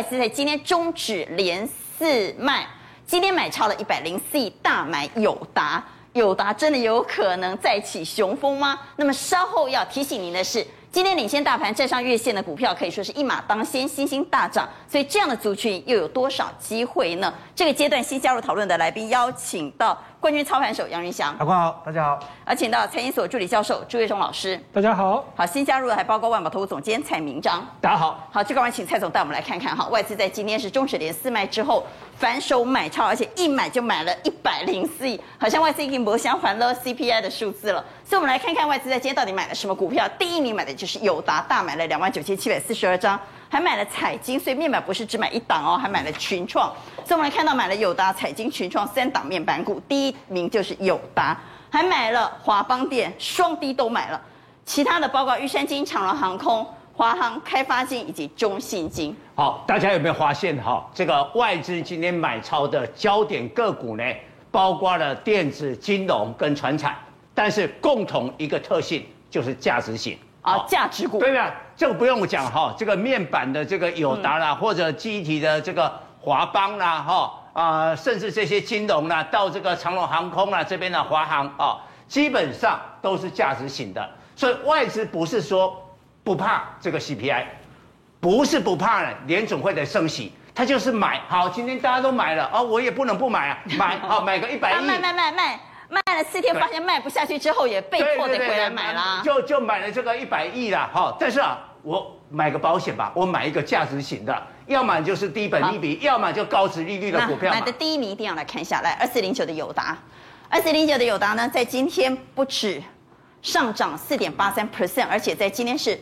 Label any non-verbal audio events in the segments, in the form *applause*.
外资在今天终止连四卖，今天买超了一百零四亿，大买友达，友达真的有可能再起雄风吗？那么稍后要提醒您的是。今天领先大盘站上月线的股票可以说是一马当先，新兴大涨，所以这样的族群又有多少机会呢？这个阶段新加入讨论的来宾，邀请到冠军操盘手杨云翔，阿光好，大家好；而请到财经所助理教授朱月忠老师，大家好；好，新加入的还包括万宝投顾总监蔡明章，大家好。好，就赶快请蔡总带我们来看看哈，外资在今天是中止连四卖之后反手买超，而且一买就买了一百零四亿，好像外资已经不相还了 CPI 的数字了。所以我们来看看外资在今天到底买了什么股票。第一名买的就是友达，大买了两万九千七百四十二张，还买了彩晶，所以面板不是只买一档哦，还买了群创。所以我们来看到买了友达、彩晶、群创三档面板股，第一名就是友达，还买了华邦电，双低都买了。其他的包括玉山金、长荣航空、华航、开发金以及中信金。好，大家有没有发现哈？这个外资今天买超的焦点个股呢，包括了电子、金融跟船产。但是共同一个特性就是价值型啊，价值股对吧？这个不用讲哈，这个面板的这个友达啦，或者机体的这个华邦啦，哈啊，甚至这些金融啦，到这个长隆航空啦这边的华航啊，基本上都是价值型的。所以外资不是说不怕这个 CPI，不是不怕呢，联总会的升息，他就是买。好，今天大家都买了啊，我也不能不买啊，买好买个一百亿，卖卖卖卖。卖了四天，发现卖不下去之后，也被迫得回来买啦。就就买了这个一百亿啦哈。但是啊，我买个保险吧，我买一个价值型的，要么就是低本利比，要么就高值利率的股票。买的第一名一定要来看一下来，二四零九的友达，二四零九的友达呢，在今天不止上涨四点八三 percent，而且在今天是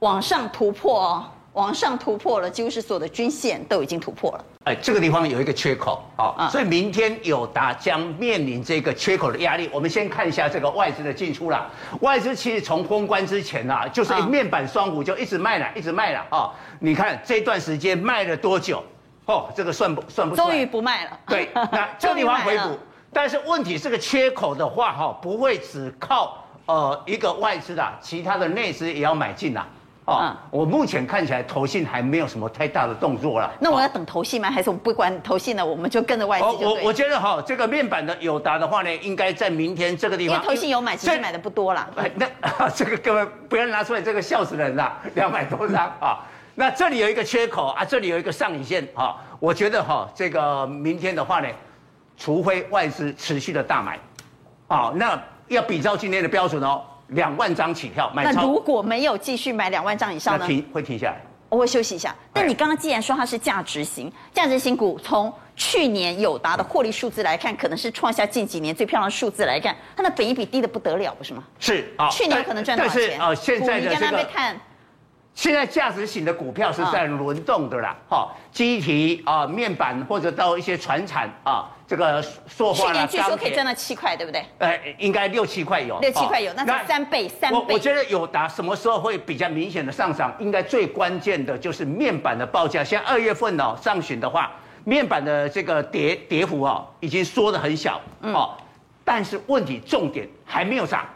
往上突破哦。往上突破了，几乎是所有的均线都已经突破了。哎，这个地方有一个缺口啊，所以明天友达将面临这个缺口的压力。我们先看一下这个外资的进出了。外资其实从封关之前啊，就是面板双股就一直卖了，一直卖了啊。你看这段时间卖了多久？哦，这个算不算不出来？终于不卖了。对，那 *laughs* 这个地方回补。但是问题这个缺口的话，哈，不会只靠呃一个外资的，其他的内资也要买进呐。哦、嗯，我目前看起来投信还没有什么太大的动作了。那我要等投信吗？还是我们不管投信呢？我们就跟着外资？我我觉得哈，这个面板的友达的话呢，应该在明天这个地方。因为投信有买，其实买的不多啦。那 *laughs* 这个各位不要拿出来，这个笑死人了，*laughs* 两百多张啊。那这里有一个缺口啊，这里有一个上影线啊。我觉得哈，这个明天的话呢，除非外资持续的大买，啊，那要比照今天的标准哦。两万张起跳买超，那如果没有继续买两万张以上呢？停会停下来，我会休息一下。但你刚刚既然说它是价值型，价值型股，从去年友达的获利数字来看，可能是创下近几年最漂亮的数字来看，它的本益比低的不得了，不是吗？是啊，去年可能赚多少钱？啊，现在的这个。现在价值型的股票是在轮动的啦，哈，记忆体啊，面板或者到一些船产啊，这个塑化啦，去年据说可以赚到七块，对不对？呃，应该六七块有，六七块有，那是三倍，三倍。我我觉得友达什么时候会比较明显的上涨？应该最关键的就是面板的报价。像二月份哦，上旬的话，面板的这个跌跌幅哦，已经缩得很小，哦，但是问题重点还没有涨。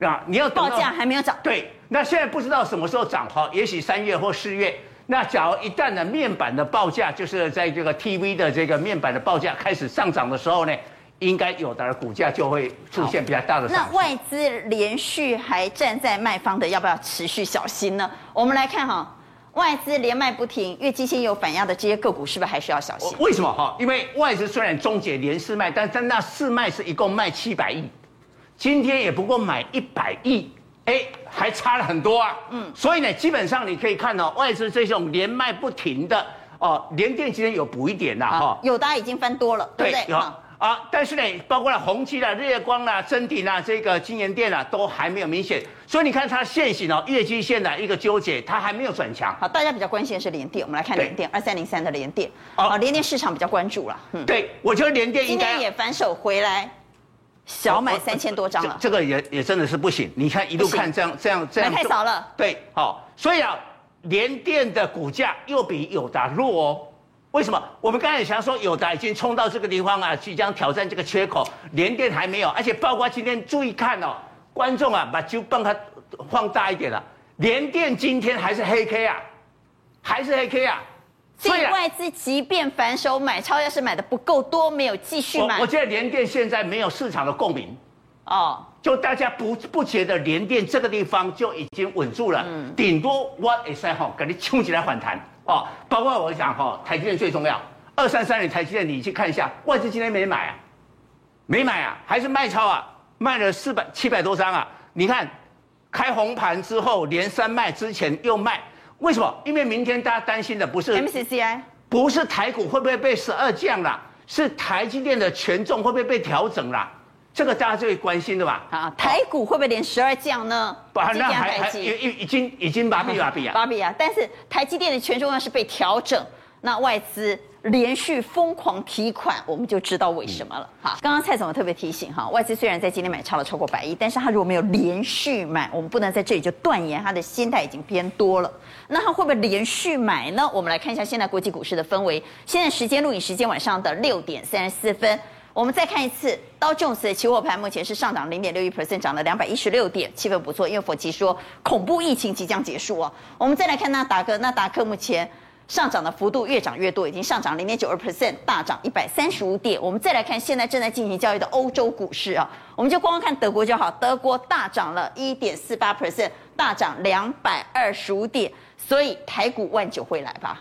啊，你要报价还没有涨，对，那现在不知道什么时候涨哈，也许三月或四月。那假如一旦呢面板的报价，就是在这个 TV 的这个面板的报价开始上涨的时候呢，应该有的股价就会出现比较大的。那外资连续还站在卖方的，要不要持续小心呢？我们来看哈，外资连卖不停，月季线有反压的这些个股，是不是还需要小心？为什么哈？因为外资虽然终结连四卖，但但那四卖是一共卖七百亿。今天也不过买一百亿，哎，还差了很多啊。嗯，所以呢，基本上你可以看到外资这种连卖不停的哦，联电今天有补一点啦，哈，友达已经翻多了，对不对？有啊，但是呢，包括了宏基啦、日月光啦、真鼎啦、这个京元电啦，都还没有明显。所以你看它线型哦，月季线的一个纠结，它还没有转强。好，大家比较关心的是联电，我们来看联电二三零三的联电。哦，联电市场比较关注了。嗯，对，我觉得联电应该今天也反手回来。小买三千多张了，这个也也真的是不行。你看一路看这样这样这样，买太少了。对，好，所以啊，联电的股价又比友达弱哦。为什么？我们刚才想说友达已经冲到这个地方啊，即将挑战这个缺口，联电还没有。而且包括今天注意看哦，观众啊，把就帮它放大一点了。联电今天还是黑 K 啊，还是黑 K 啊。所以外资即便反手买超，要是买的不够多，没有继续买。我，我觉得联电现在没有市场的共鸣，哦，就大家不不觉得联电这个地方就已经稳住了，嗯，顶多我会使哈，给你冲起来反弹哦。包括我讲哈，台积电最重要，二三三零台积电，你去看一下，外资今天没买啊，没买啊，还是卖超啊，卖了四百七百多张啊。你看开红盘之后连三卖，之前又卖。为什么？因为明天大家担心的不是 MCCI，不是台股会不会被十二降了，是台积电的权重会不会被调整了？这个大家最关心的吧？啊，台股会不会连十二降呢？不，那还还已已已经已经把比把比啊，*laughs* 把比啊！但是台积电的权重要是被调整，那外资。连续疯狂提款，我们就知道为什么了。哈，刚刚蔡总特别提醒哈，外资虽然在今天买超了超过百亿，但是他如果没有连续买，我们不能在这里就断言他的心态已经偏多了。那他会不会连续买呢？我们来看一下现在国际股市的氛围。现在时间录影时间晚上的六点三十四分，我们再看一次道琼斯的期货盘，目前是上涨零点六一 percent，涨了两百一十六点，气氛不错。因为佛奇说恐怖疫情即将结束啊。我们再来看纳达克，纳达克目前。上涨的幅度越涨越多，已经上涨零点九二 percent，大涨一百三十五点。我们再来看现在正在进行交易的欧洲股市啊，我们就光看德国就好，德国大涨了一点四八 percent，大涨两百二十五点。所以台股万九会来吧？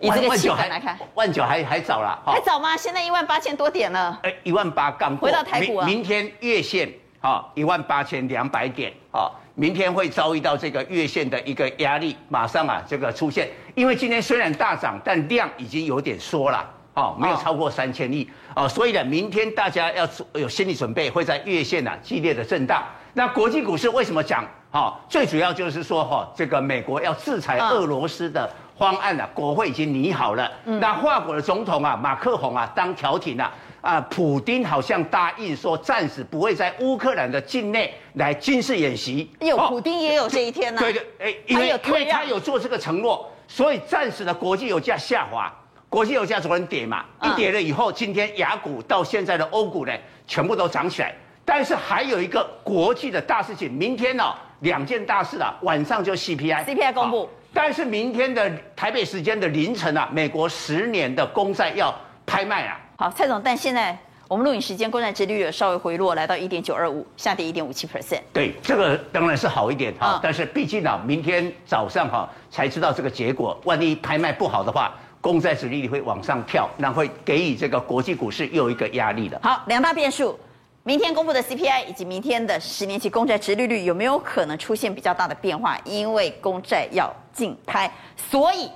以这个气氛来看，万九还还早了，还早吗？现在一万八千多点了。哎，一万八刚过。回到台股啊，明天月线啊，一万八千两百点啊。明天会遭遇到这个月线的一个压力，马上啊这个出现，因为今天虽然大涨，但量已经有点缩了，哦，没有超过三千亿，哦，所以呢，明天大家要有心理准备，会在月线啊激烈的震荡。那国际股市为什么讲？哈，最主要就是说哈，这个美国要制裁俄罗斯的方案啊，国会已经拟好了，那法国的总统啊马克宏啊当调停啊。啊，普丁好像答应说，暂时不会在乌克兰的境内来军事演习。有，普丁也有这一天呢、啊。对对，哎，因为因为他有做这个承诺，所以暂时的国际油价下滑，国际油价昨天跌嘛，一跌了以后，今天雅股到现在的欧股呢，全部都涨起来。但是还有一个国际的大事情，明天呢、哦，两件大事啊，晚上就 CPI，CPI 公布。但是明天的台北时间的凌晨啊，美国十年的公债要拍卖啊。好，蔡总，但现在我们录影时间，公债殖利率稍微回落，来到一点九二五，下跌一点五七 percent。对，这个当然是好一点哈，嗯、但是毕竟啊，明天早上哈才知道这个结果，万一拍卖不好的话，公债殖利率会往上跳，那会给予这个国际股市又一个压力的。好，两大变数，明天公布的 CPI 以及明天的十年期公债殖利率有没有可能出现比较大的变化？因为公债要竞拍，所以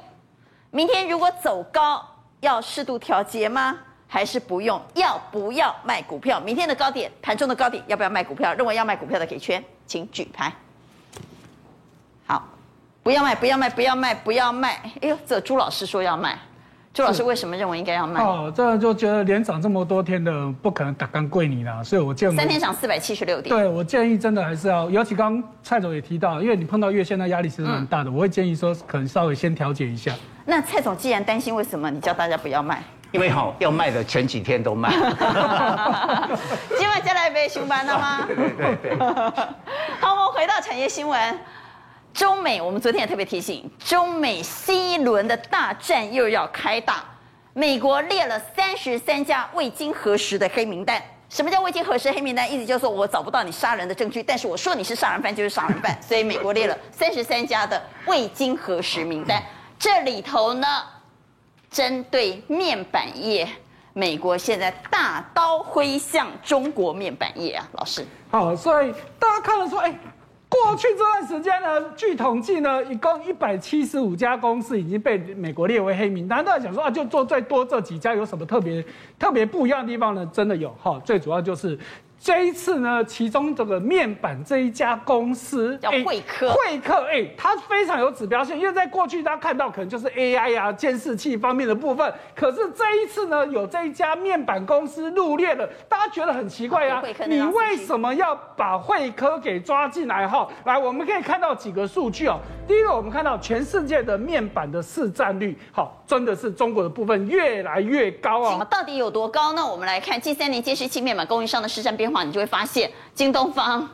明天如果走高，要适度调节吗？还是不用？要不要卖股票？明天的高点，盘中的高点，要不要卖股票？认为要卖股票的给圈，请举牌。好，不要卖，不要卖，不要卖，不要卖。哎呦，这朱老师说要卖。朱老师为什么认为应该要卖？哦，这就觉得连涨这么多天的，不可能打干贵你啦，所以我建议三天涨四百七十六点。对，我建议真的还是要，尤其刚刚蔡总也提到，因为你碰到月线的压力其实蛮大的，嗯、我会建议说可能稍微先调节一下。那蔡总既然担心，为什么你叫大家不要卖？因为好要卖的前几天都卖，*laughs* 今晚再来杯熊班了吗？对对对。*laughs* 好，我们回到产业新闻。中美，我们昨天也特别提醒，中美新一轮的大战又要开打。美国列了三十三家未经核实的黑名单。什么叫未经核实黑名单？意思就是说我找不到你杀人的证据，但是我说你是杀人犯就是杀人犯。所以美国列了三十三家的未经核实名单。这里头呢？针对面板业，美国现在大刀挥向中国面板业啊，老师。好，所以大家看了说，哎，过去这段时间呢，据统计呢，一共一百七十五家公司已经被美国列为黑名单。大家想说啊，就做最多这几家，有什么特别特别不一样的地方呢？真的有哈，最主要就是。这一次呢，其中这个面板这一家公司叫惠科，惠科，哎，它非常有指标性，因为在过去大家看到可能就是 AI 啊、监视器方面的部分，可是这一次呢，有这一家面板公司入列了，大家觉得很奇怪呀、啊，你为什么要把惠科给抓进来？哈，来，我们可以看到几个数据哦。第一个，我们看到全世界的面板的市占率，好，真的是中国的部分越来越高啊。到底有多高呢？我们来看近三年监视器面板供应商的市占变化，你就会发现，京东方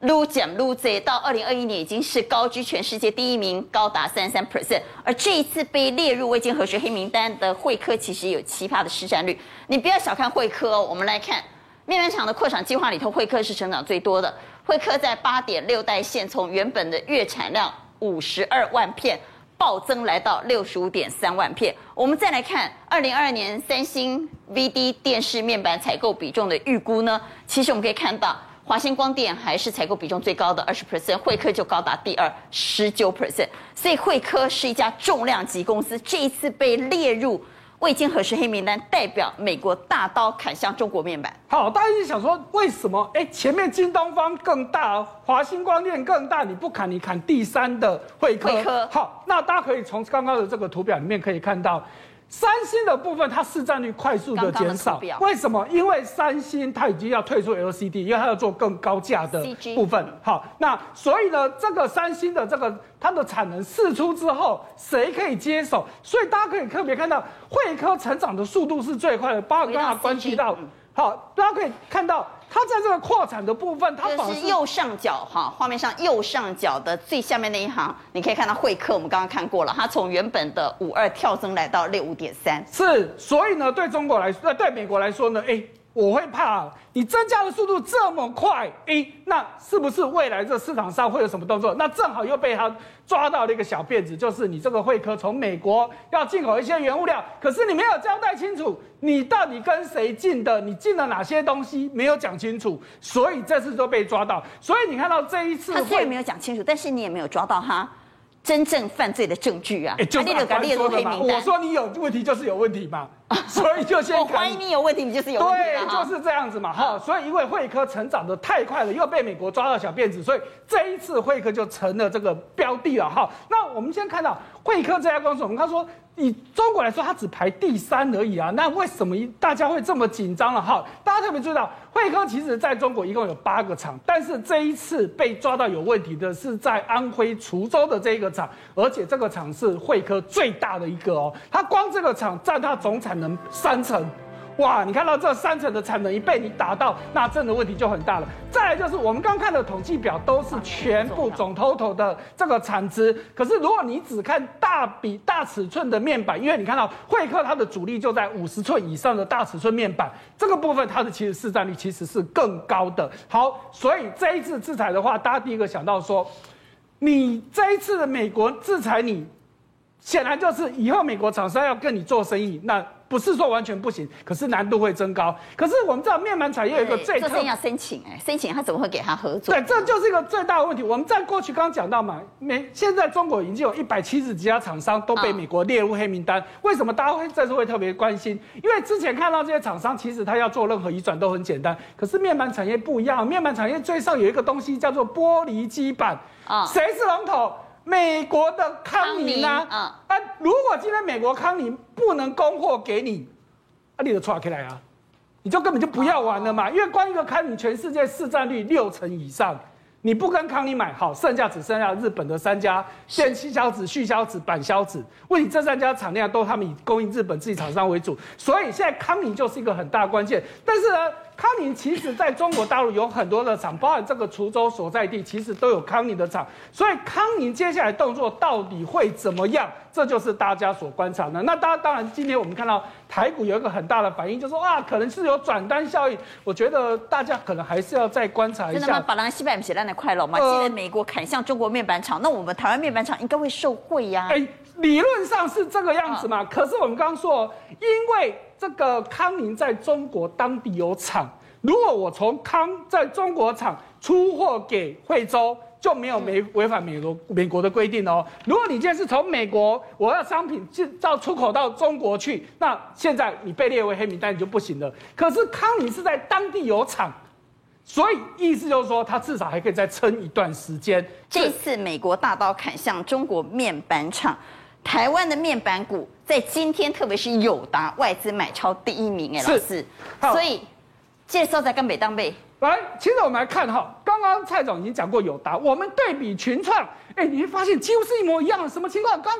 撸减撸贼，到二零二一年已经是高居全世界第一名，高达三十三 percent。而这一次被列入未经核实黑名单的惠科，其实有奇葩的市占率。你不要小看惠科哦，我们来看面板厂的扩产计划里头，惠科是成长最多的。惠科在八点六代线，从原本的月产量五十二万片暴增来到六十五点三万片。我们再来看二零二二年三星 VD 电视面板采购比重的预估呢，其实我们可以看到。华星光电还是采购比重最高的二十 percent，惠科就高达第二十九 percent，所以惠科是一家重量级公司，这一次被列入未经核实黑名单，代表美国大刀砍向中国面板。好，大家一直想说为什么？哎，前面京东方更大，华星光电更大，你不砍，你砍第三的惠科。惠科。好，那大家可以从刚刚的这个图表里面可以看到。三星的部分，它市占率快速的减少，为什么？因为三星它已经要退出 LCD，因为它要做更高价的部分。好，那所以呢，这个三星的这个它的产能释出之后，谁可以接手？所以大家可以特别看到，惠科成长的速度是最快的，包括刚刚关系到，好，大家可以看到。它在这个扩产的部分，它是，是右上角哈，画面上右上角的最下面那一行，你可以看到会客，我们刚刚看过了，它从原本的五二跳增来到六五点三，是，所以呢，对中国来说，对美国来说呢，哎。我会怕你增加的速度这么快，诶，那是不是未来这市场上会有什么动作？那正好又被他抓到了一个小辫子，就是你这个会科从美国要进口一些原物料，可是你没有交代清楚，你到底跟谁进的，你进了哪些东西没有讲清楚，所以这次都被抓到。所以你看到这一次，他虽然没有讲清楚，但是你也没有抓到他。真正犯罪的证据啊！哎，就列入黑名单。我说你有问题就是有问题嘛，*laughs* 所以就先。我怀疑你有问题，你就是有问题。对，就是这样子嘛，哈。所以因为慧科成长的太快了，又被美国抓到小辫子，所以这一次慧科就成了这个标的了，哈。那我们先看到慧科这家公司，我们刚说。以中国来说，它只排第三而已啊，那为什么大家会这么紧张了？哈，大家特别注意到，慧科其实在中国一共有八个厂，但是这一次被抓到有问题的是在安徽滁州的这一个厂，而且这个厂是慧科最大的一个哦，它光这个厂占它总产能三成。哇，你看到这三成的产能一被你打到，那真的问题就很大了。再来就是我们刚看的统计表都是全部总 total 的这个产值，可是如果你只看大比大尺寸的面板，因为你看到慧科它的主力就在五十寸以上的大尺寸面板，这个部分它的其实市占率其实是更高的。好，所以这一次制裁的话，大家第一个想到说，你这一次的美国制裁你，显然就是以后美国厂商要跟你做生意，那。不是说完全不行，可是难度会增高。可是我们知道面板产业有一个最，这要申请哎，申请他怎么会给他合作？对，这就是一个最大的问题。我们在过去刚刚讲到嘛，美现在中国已经有一百七十几家厂商都被美国列入黑名单。为什么大家会这次会特别关心？因为之前看到这些厂商，其实他要做任何移转都很简单。可是面板产业不一样，面板产业最上有一个东西叫做玻璃基板啊，谁是龙头？美国的康宁啊，啊，如果今天美国康宁不能供货给你，啊，你就出来啊，你就根本就不要玩了嘛，因为光一个康宁全世界市占率六成以上，你不跟康宁买好，剩下只剩下日本的三家电气消子、续消子、板消子，问题这三家产量都他们以供应日本自己厂商为主，所以现在康宁就是一个很大关键，但是呢。康宁其实在中国大陆有很多的厂，包含这个滁州所在地，其实都有康宁的厂。所以康宁接下来动作到底会怎么样？这就是大家所观察的。那当然，当然，今天我们看到台股有一个很大的反应，就是说啊，可能是有转单效应。我觉得大家可能还是要再观察一下。真的吗？把人西北写烂的快乐吗？现在美国砍向中国面板厂，那我们台湾面板厂应该会受惠呀？哎，理论上是这个样子嘛。可是我们刚刚说，因为。这个康宁在中国当地有厂，如果我从康在中国厂出货给惠州，就没有违违反美国美国的规定哦。如果你今天是从美国，我要商品制造出口到中国去，那现在你被列为黑名单你就不行了。可是康宁是在当地有厂，所以意思就是说，它至少还可以再撑一段时间。这次美国大刀砍向中国面板厂。台湾的面板股在今天，特别是友达外资买超第一名哎，老师，所以介绍在跟北当贝来，其实我们来看哈，刚刚蔡总已经讲过友达，我们对比群创，哎，你会发现几乎是一模一样的，什么情况？刚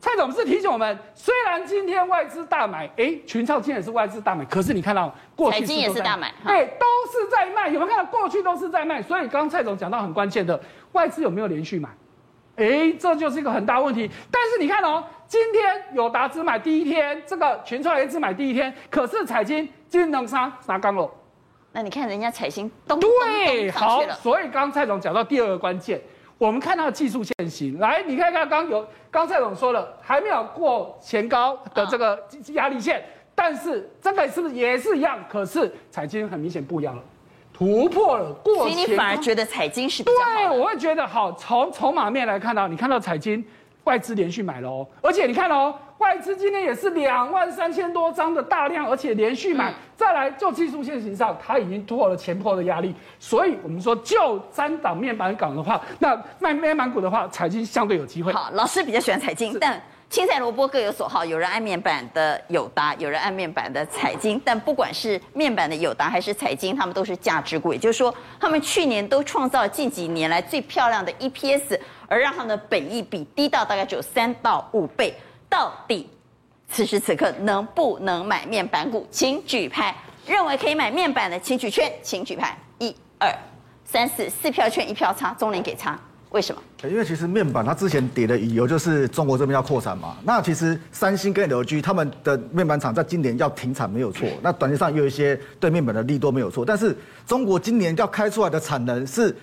蔡总是提醒我们，虽然今天外资大买，哎，群创今天也是外资大买，可是你看到过去也是大买，哎，都是在卖，有没有看到过去都是在卖？所以刚刚蔡总讲到很关键的，外资有没有连续买？哎，这就是一个很大问题。但是你看哦，今天友达只买第一天，这个群创也只买第一天，可是彩晶今天能杀杀刚了。那你看人家彩晶咚咚对，好，所以刚蔡总讲到第二个关键。我们看到技术线型，来，你看看刚有刚蔡总说了，还没有过前高的这个压力线，但是这个是不是也是一样？可是彩晶很明显不一样了，突破了过前。所以你反而觉得彩晶是比较好？对，我会觉得好。从筹码面来看到，你看到彩晶外资连续买了哦，而且你看哦。外资今天也是两万三千多张的大量，而且连续买。嗯、再来就技术线型上，它已经突破了前波的压力，所以我们说就三档面板港的话，那卖面板股的话，彩晶相对有机会。好，老师比较喜欢彩晶，但青菜萝卜各有所好，有人爱面板的友达，有人爱面板的彩晶。但不管是面板的友达还是彩晶，他们都是价值股，也就是说，他们去年都创造近几年来最漂亮的 EPS，而让他们的本益比低到大概只有三到五倍。到底此时此刻能不能买面板股？请举牌。认为可以买面板的，请举圈，请举牌。一、二、三、四，四票圈，一票差，中联给差。为什么？因为其实面板它之前跌的理由就是中国这边要扩产嘛。那其实三星跟 LG 他们的面板厂在今年要停产没有错。那短期上又有一些对面板的利多没有错。但是中国今年要开出来的产能是。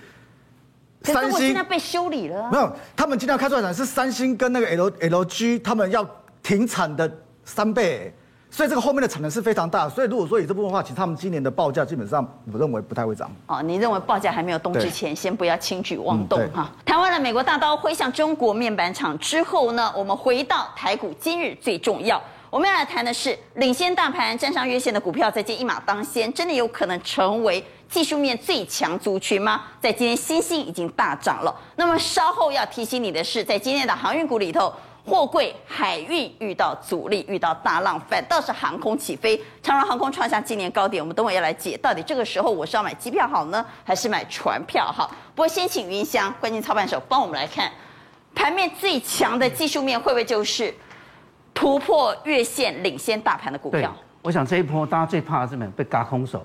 三星现在被修理了，没有，他们今天要开出来的是三星跟那个 L L G 他们要停产的三倍，所以这个后面的产能是非常大，所以如果说以这部分的话，其实他们今年的报价基本上我认为不太会涨。哦，你认为报价还没有动之前，先不要轻举妄动哈。台湾的美国大刀挥向中国面板厂之后呢，我们回到台股，今日最重要。我们要来谈的是，领先大盘站上月线的股票，在今天一马当先，真的有可能成为技术面最强族群吗？在今天，新兴已经大涨了。那么稍后要提醒你的是，在今天的航运股里头，货柜海运遇到阻力，遇到大浪，反倒是航空起飞，长荣航空创下今年高点。我们等会要来解，到底这个时候我是要买机票好呢，还是买船票好？不过先请云翔关键操盘手帮我们来看，盘面最强的技术面会不会就是？突破月线领先大盘的股票，我想这一波大家最怕的是什么？被嘎空手，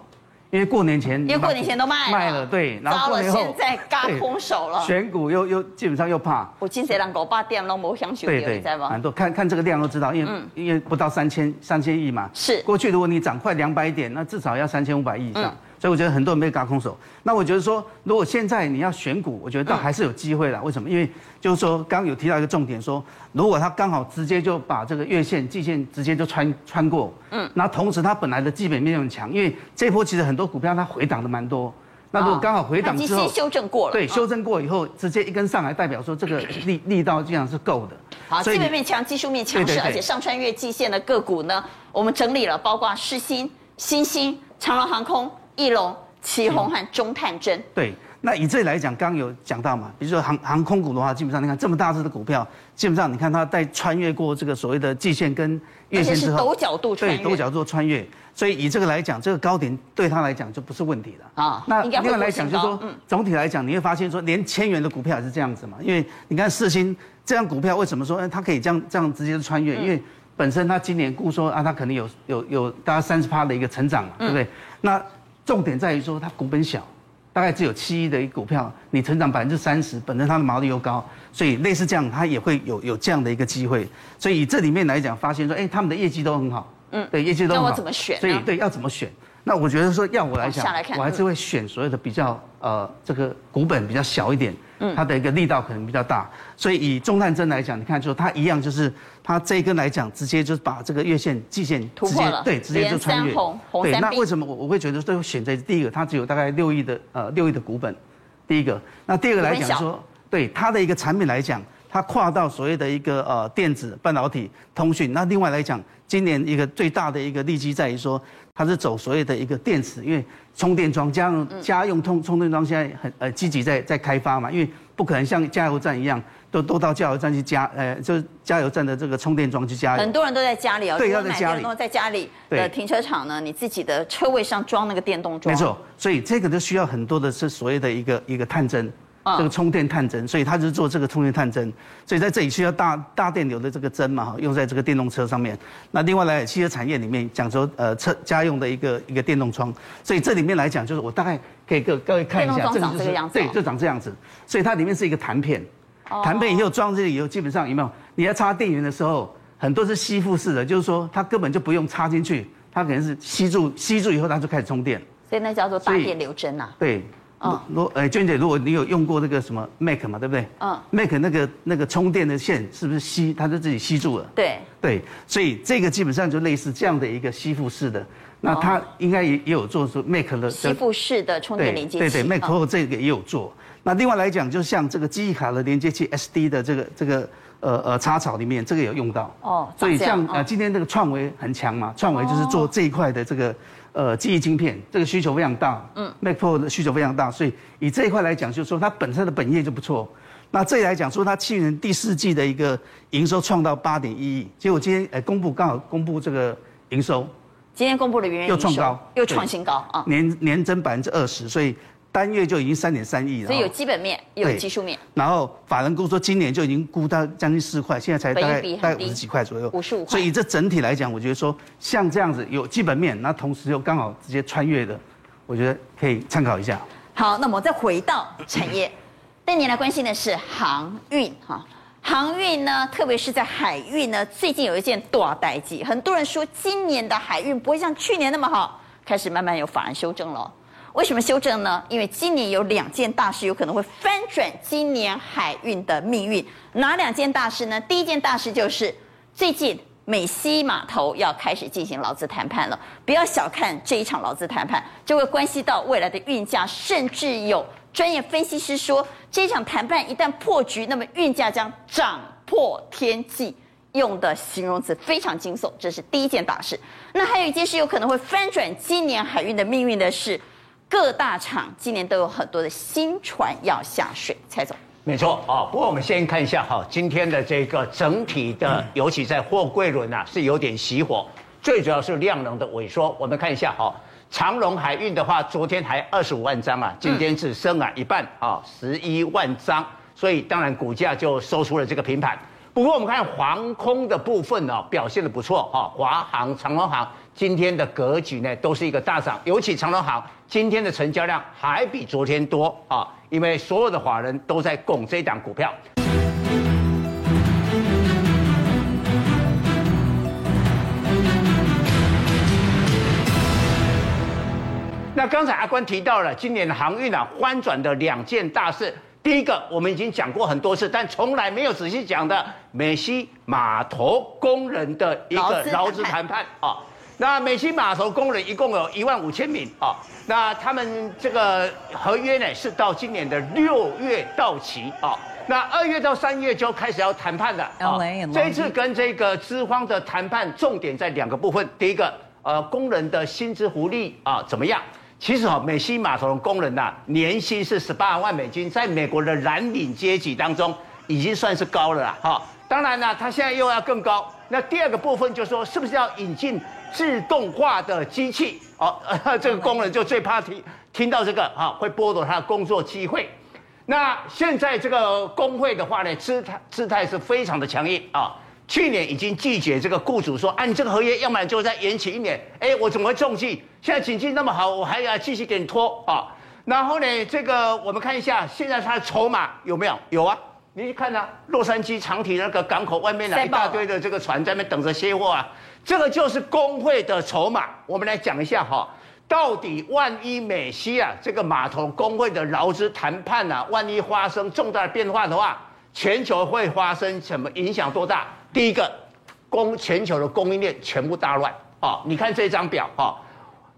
因为过年前因为过年前都卖了，卖了对，然后现在 *laughs* 嘎空手了，选股又又基本上又怕。我今天让狗爸店都没想选，对对，蛮多，看看这个量都知道，因为、嗯、因为不到三千三千亿嘛，是。过去如果你涨快两百点，那至少要三千五百亿以上。嗯所以我觉得很多人被轧空手，那我觉得说，如果现在你要选股，我觉得倒还是有机会的。为什么？因为就是说，刚刚有提到一个重点，说如果它刚好直接就把这个月线、季线直接就穿穿过，嗯，那同时它本来的基本面又很强，因为这波其实很多股票它回档的蛮多，那如果刚好回档之后，先修正过了，对，修正过以后直接一根上来，代表说这个力力道这样是够的。好，基本面强，技术面强势，而且上穿越季线的个股呢，我们整理了，包括世新、新兴、长荣航空。义隆、奇鋐和中探针。对，那以这里来讲，刚刚有讲到嘛，比如说航航空股的话，基本上你看这么大只的股票，基本上你看它在穿越过这个所谓的季线跟月线之后，陡角度穿越，对，陡角度穿越，所以以这个来讲，这个高点对他来讲就不是问题了啊。那另外来讲，就是说，总体来讲，你会发现说，连千元的股票也是这样子嘛，因为你看四星这样股票，为什么说，哎，它可以这样这样直接穿越？因为本身它今年估说啊，它可能有有有大概三十趴的一个成长嘛，对不对？那重点在于说，它股本小，大概只有七亿的一股票，你成长百分之三十，本身它的毛利又高，所以类似这样，它也会有有这样的一个机会。所以这里面来讲，发现说，哎，他们的业绩都很好，嗯，对，业绩都很好。那我怎么选？所以对，要怎么选？那我觉得说，要我来讲，我还是会选所有的比较呃，这个股本比较小一点，嗯，它的一个力道可能比较大。所以以中探针来讲，你看，就它一样，就是它这一根来讲，直接就是把这个月线、季线直接对，直接就穿越。对，那为什么我我会觉得都选择第一个？它只有大概六亿的呃六亿的股本，第一个。那第二个来讲说，对它的一个产品来讲，它跨到所谓的一个呃电子、半导体、通讯。那另外来讲，今年一个最大的一个利基在于说。它是走所谓的一个电池，因为充电桩家用家用充充电桩现在很呃积极在在开发嘛，因为不可能像加油站一样都都到加油站去加，呃，就是加油站的这个充电桩去加油。很多人都在家里哦，对，要在家里。在家里的停车场呢，你自己的车位上装那个电动桩。没错，所以这个就需要很多的是所谓的一个一个探针。这个充电探针，所以它就是做这个充电探针，所以在这里需要大大电流的这个针嘛，哈，用在这个电动车上面。那另外来汽车产业里面讲说，呃，车家用的一个一个电动窗，所以这里面来讲就是我大概给各各位看一下，这个长这个样子，对，就长这样子，所以它里面是一个弹片，弹片以后装这里以后，基本上有没有？你要插电源的时候，很多是吸附式的，就是说它根本就不用插进去，它可能是吸住吸住以后它就开始充电，所以那叫做大电流针呐、啊。对。哦，如呃，娟姐，如果你有用过那个什么 Mac 嘛，对不对？嗯，Mac 那个那个充电的线是不是吸，它就自己吸住了？对，对，所以这个基本上就类似这样的一个吸附式的，那它应该也也有做出 Mac 的吸附式的充电连接器。对对对，Mac 后这个也有做。那另外来讲，就像这个记忆卡的连接器 SD 的这个这个呃呃插槽里面，这个有用到。哦，所以像呃今天这个创维很强嘛，创维就是做这一块的这个。呃，记忆晶片这个需求非常大，嗯，Mac Pro 的需求非常大，所以以这一块来讲，就是说它本身的本业就不错。那这里来讲，说它去年第四季的一个营收创到八点一亿，结果今天呃公布刚好公布这个营收，今天公布的原因又创高，又创新高啊，年年增百分之二十，所以。单月就已经三点三亿了，所以有基本面，有技术面。然后法人估说今年就已经估到将近四块，现在才大概大概五十几块左右，五十五块。所以这整体来讲，我觉得说像这样子有基本面，那同时又刚好直接穿越的，我觉得可以参考一下。好，那么再回到产业，*clears throat* 但您来关心的是航运哈，航运呢，特别是在海运呢，最近有一件大代际，很多人说今年的海运不会像去年那么好，开始慢慢有法人修正了。为什么修正呢？因为今年有两件大事有可能会翻转今年海运的命运。哪两件大事呢？第一件大事就是最近美西码头要开始进行劳资谈判了。不要小看这一场劳资谈判，就会关系到未来的运价，甚至有专业分析师说，这场谈判一旦破局，那么运价将涨破天际。用的形容词非常惊悚。这是第一件大事。那还有一件事有可能会翻转今年海运的命运的是。各大厂今年都有很多的新船要下水，蔡总。没错啊，不过我们先看一下哈，今天的这个整体的，尤其在货柜轮啊，是有点熄火，最主要是量能的萎缩。我们看一下哈，长荣海运的话，昨天还二十五万张啊，今天只剩啊一半啊，十一万张，所以当然股价就收出了这个平盘。不过我们看航空的部分呢，表现的不错哈，华航、长荣航今天的格局呢都是一个大涨，尤其长荣航今天的成交量还比昨天多啊，因为所有的法人都在拱这档股票。那刚才阿关提到了今年的航运啊翻转的两件大事。第一个，我们已经讲过很多次，但从来没有仔细讲的美西码头工人的一个劳资谈判啊。那美西码头工人一共有一万五千名啊。那他们这个合约呢是到今年的六月到期啊。那二月到三月就开始要谈判了啊。这一次跟这个资方的谈判重点在两个部分，第一个，呃，工人的薪资福利啊怎么样？其实哈，美西码头的工人呐，年薪是十八万美金，在美国的蓝领阶级当中，已经算是高了啦。哈，当然呢，他现在又要更高。那第二个部分就是说，是不是要引进自动化的机器？哦，*laughs* 这个工人就最怕听听到这个啊，会剥夺他的工作机会。那现在这个工会的话呢，姿态姿态是非常的强硬啊。去年已经拒绝这个雇主说，啊，你这个合约要不然就再延期一年。哎，我怎么会中计？现在经济那么好，我还要继续给你拖啊？然后呢，这个我们看一下，现在他的筹码有没有？有啊，你去看啊，洛杉矶长体那个港口外面呢，一大堆的这个船在那边等着卸货啊。这个就是工会的筹码。我们来讲一下哈，到底万一美西啊这个码头工会的劳资谈判啊，万一发生重大的变化的话，全球会发生什么影响？多大？第一个，供全球的供应链全部大乱啊！你看这张表哈，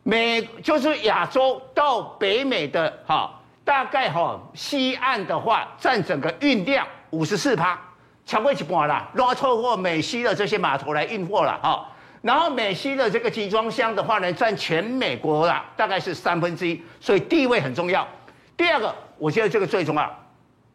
美就是亚洲到北美的哈，大概哈西岸的话占整个运量五十四趴，超过一半啦，都要透过美西的这些码头来运货了哈。然后美西的这个集装箱的话呢，占全美国啦大概是三分之一，所以地位很重要。第二个，我觉得这个最重要，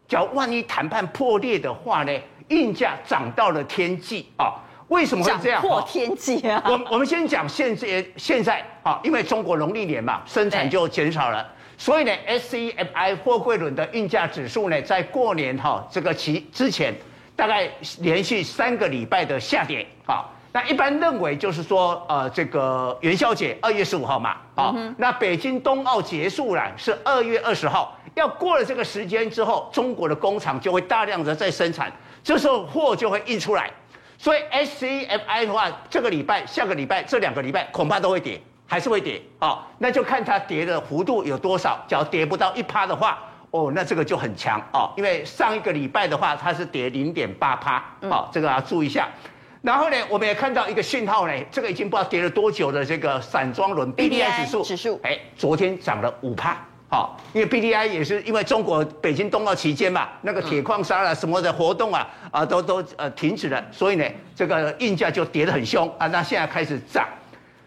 假如万一谈判破裂的话呢？运价涨到了天际啊！为什么会这样？*laughs* 破天际啊！我我们先讲现在现在啊，因为中国农历年嘛，生产就减少了，所以呢，SCFI 货柜轮的运价指数呢，在过年哈这个期之前，大概连续三个礼拜的下跌啊。那一般认为就是说，呃，这个元宵节二月十五号嘛，啊，那北京冬奥结束了是二月二十号，要过了这个时间之后，中国的工厂就会大量的在生产，这时候货就会印出来。所以 SCFI 的话，这个礼拜、下个礼拜这两个礼拜恐怕都会跌，还是会跌啊。那就看它跌的幅度有多少。只要跌不到一趴的话，哦，那这个就很强哦。因为上一个礼拜的话，它是跌零点八趴，哦，这个要注意一下。然后呢，我们也看到一个讯号呢，这个已经不知道跌了多久的这个散装轮 BDI 指数，指数，哎，昨天涨了五帕。好，因为 BDI 也是因为中国北京冬奥期间嘛，那个铁矿砂啊什么的活动啊啊都都呃停止了，所以呢这个运价就跌得很凶啊。那现在开始涨，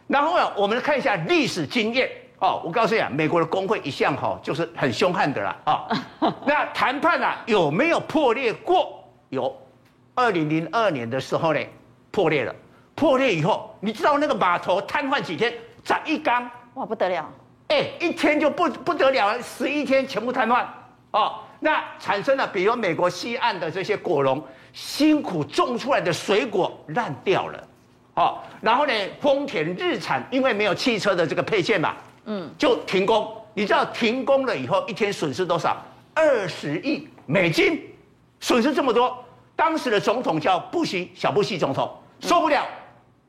然后呢我们看一下历史经验哦。我告诉你啊，美国的工会一向哈就是很凶悍的啦啊。*laughs* 那谈判啊有没有破裂过？有，二零零二年的时候呢破裂了，破裂以后你知道那个码头瘫痪几天？涨一缸哇不得了。哎，一天就不不得了了，十一天全部瘫痪，哦，那产生了，比如美国西岸的这些果农辛苦种出来的水果烂掉了，哦，然后呢，丰田日产因为没有汽车的这个配件嘛，嗯，就停工。你知道停工了以后一天损失多少？二十亿美金，损失这么多。当时的总统叫布希，小布希总统受不了。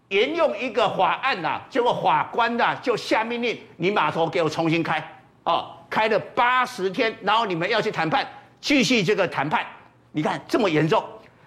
沿用一个法案呐、啊，结果法官呐、啊、就下命令，你码头给我重新开，哦，开了八十天，然后你们要去谈判，继续这个谈判，你看这么严重。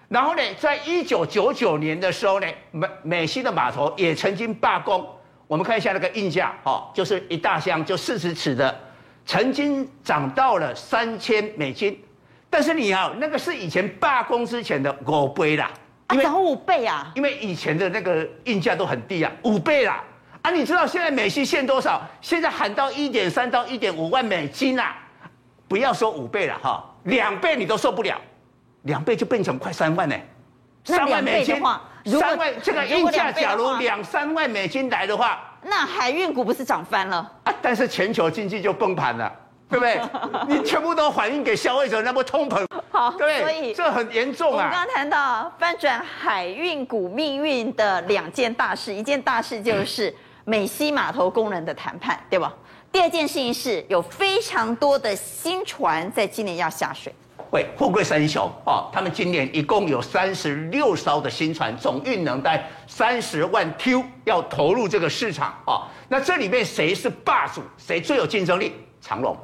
然后呢，在一九九九年的时候呢，美美西的码头也曾经罢工。我们看一下那个印价，哦，就是一大箱就四十尺的，曾经涨到了三千美金。但是你啊，那个是以前罢工之前的五倍啦。涨五倍啊！因为以前的那个运价都很低啊，五倍啦！啊，你知道现在美西限多少？现在喊到一点三到一点五万美金啊！不要说五倍了哈，两倍你都受不了，两倍就变成快三万呢。三万美金，三万这个运价，假如两三万美金来的话，那海运股不是涨翻了啊？但是全球经济就崩盘了。对不对？你全部都反映给消费者，那不通膨，好，对，所以这很严重啊。我们刚刚谈到翻转海运股命运的两件大事，一件大事就是美西码头工人的谈判，对吧？第二件事情是有非常多的新船在今年要下水。喂，富贵三雄哦，他们今年一共有三十六艘的新船，总运能在三十万 Q 要投入这个市场哦。那这里面谁是霸主？谁最有竞争力？长荣。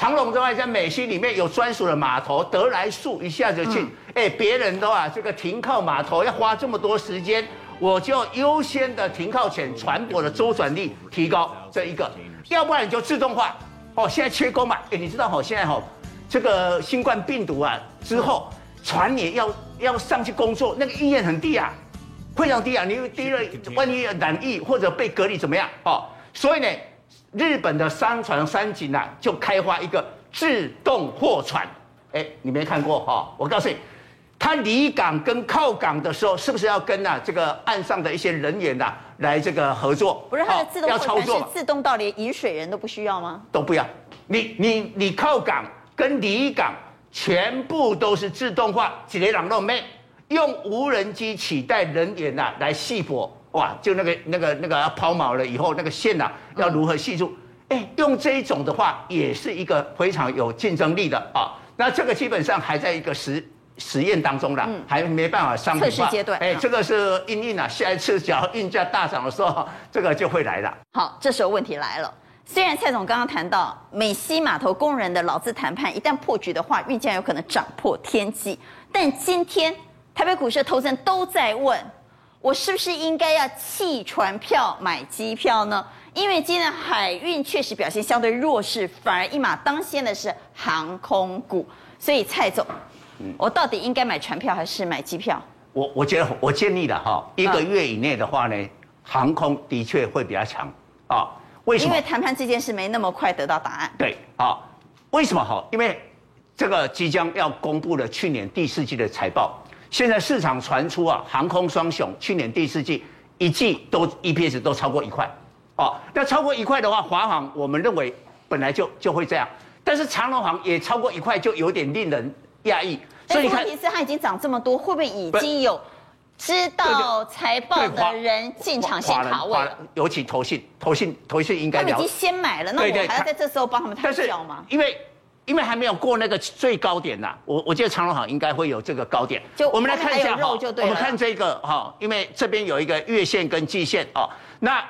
长隆之外，在美西里面有专属的码头，德来速一下就进。哎、嗯，别人都啊，这个停靠码头要花这么多时间，我就优先的停靠前，船舶的周转率提高这一个，要不然你就自动化。哦，现在缺工嘛？哎，你知道哈，现在哈，这个新冠病毒啊之后，船也要要上去工作，那个意愿很低啊，非常低啊。你低了，万一染疫或者被隔离怎么样？哦，所以呢。日本的商船三井啊，就开发一个自动货船，哎，你没看过哈？我告诉你，它离港跟靠港的时候，是不是要跟啊这个岸上的一些人员呐来这个合作？不是，它的自动货船是自动到连饮水人都不需要吗？都不要，你你你靠港跟离港全部都是自动化，几雷朗诺妹用无人机取代人员呐来系泊。哇，就那个那个那个要抛锚了以后，那个线呐、啊、要如何系住？哎，用这一种的话，也是一个非常有竞争力的啊。那这个基本上还在一个实实验当中啦，嗯、还没办法商品化。测试阶段。哎，这个是应应啊，下一次只要运价大涨的时候，*laughs* 这个就会来了。好，这时候问题来了。虽然蔡总刚刚谈到美西码头工人的劳资谈判一旦破局的话，运价有可能涨破天际，但今天台北股市的投资人都在问。我是不是应该要弃船票买机票呢？因为今天海运确实表现相对弱势，反而一马当先的是航空股。所以蔡总，我到底应该买船票还是买机票？我我觉得我建议的哈，一个月以内的话呢，航空的确会比较强啊。为什么？因为谈判这件事没那么快得到答案。对啊，为什么哈？因为这个即将要公布的去年第四季的财报。现在市场传出啊，航空双雄去年第四季一季都 EPS 都超过一块，哦，那超过一块的话，华航我们认为本来就就会这样。但是长荣航也超过一块，就有点令人讶异。所以问题是它已经涨这么多，会不会已经有知道财报的人进场先卡位了？尤其投信，投信，投信应该。他们已经先买了，那我还要在这时候帮他们抬轿吗？因为因为还没有过那个最高点呐。我我记得长隆行应该会有这个高点。就我们来看一下哈，我们看这个哈，因为这边有一个月线跟季线哦，那。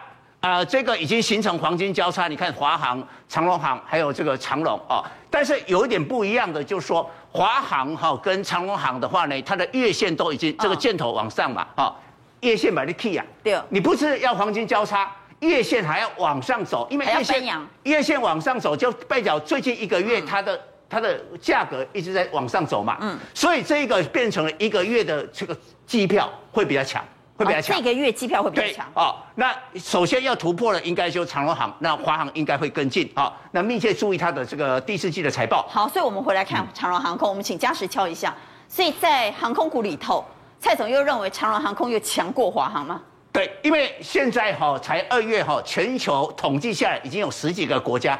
啊、呃，这个已经形成黄金交叉。你看华航、长隆行还有这个长隆哦，但是有一点不一样的，就是说华航哈跟长隆行的话呢，它的月线都已经这个箭头往上嘛，哈、哦，月线把你 key 啊，对，你不是要黄金交叉，月线还要往上走，因为月线月线往上走就代表最近一个月它的、嗯、它的价格一直在往上走嘛，嗯，所以这个变成了一个月的这个机票会比较强。会比较强，这个月机票会比较强哦。那首先要突破的应该就长荣航，那华航应该会跟进啊。那密切注意它的这个第四季的财报。好，所以我们回来看长荣航空，我们请嘉实敲一下。所以在航空股里头，蔡总又认为长荣航空又强过华航吗？对，因为现在哈才二月哈，全球统计下来已经有十几个国家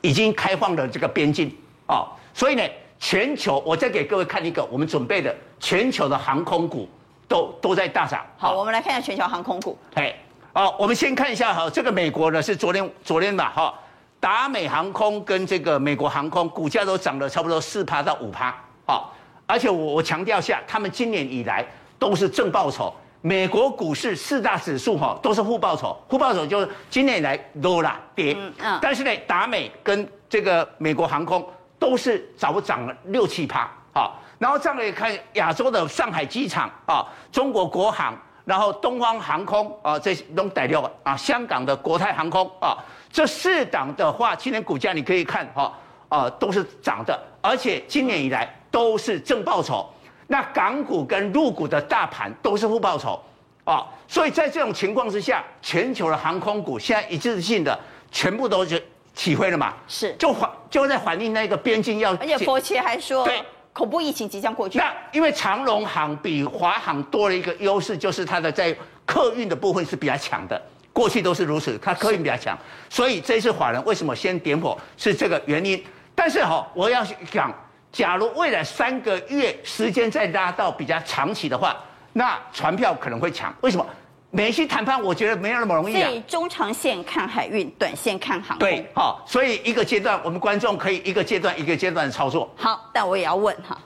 已经开放了这个边境啊，所以呢，全球我再给各位看一个我们准备的全球的航空股。都都在大涨。好，我们来看一下全球航空股。哎，哦，我们先看一下哈，这个美国呢是昨天昨天吧哈，达美航空跟这个美国航空股价都涨了差不多四趴到五趴，好，而且我我强调下，他们今年以来都是正报酬。美国股市四大指数哈都是负报酬，负报酬就是今年以来都啦跌，嗯，但是呢，达美跟这个美国航空都是早涨了六七趴，好。然后再来看亚洲的上海机场啊，中国国航，然后东方航空啊，这都带六啊，香港的国泰航空啊，这四档的话，今年股价你可以看哈啊，都是涨的，而且今年以来都是正报酬。那港股跟入股的大盘都是负报酬啊，所以在这种情况之下，全球的航空股现在一致性的全部都是起飞了嘛？是，就反就在反映那个边境要，而且佛切还说对。恐怖疫情即将过去。那因为长龙航比华航多了一个优势，就是它的在客运的部分是比较强的。过去都是如此，它客运比较强，所以这次法人为什么先点火是这个原因。但是哈，我要讲，假如未来三个月时间再拉到比较长期的话，那船票可能会强。为什么？美西谈判，我觉得没有那么容易啊。所以中长线看海运，短线看航空。对，好，所以一个阶段，我们观众可以一个阶段一个阶段的操作。好，但我也要问哈，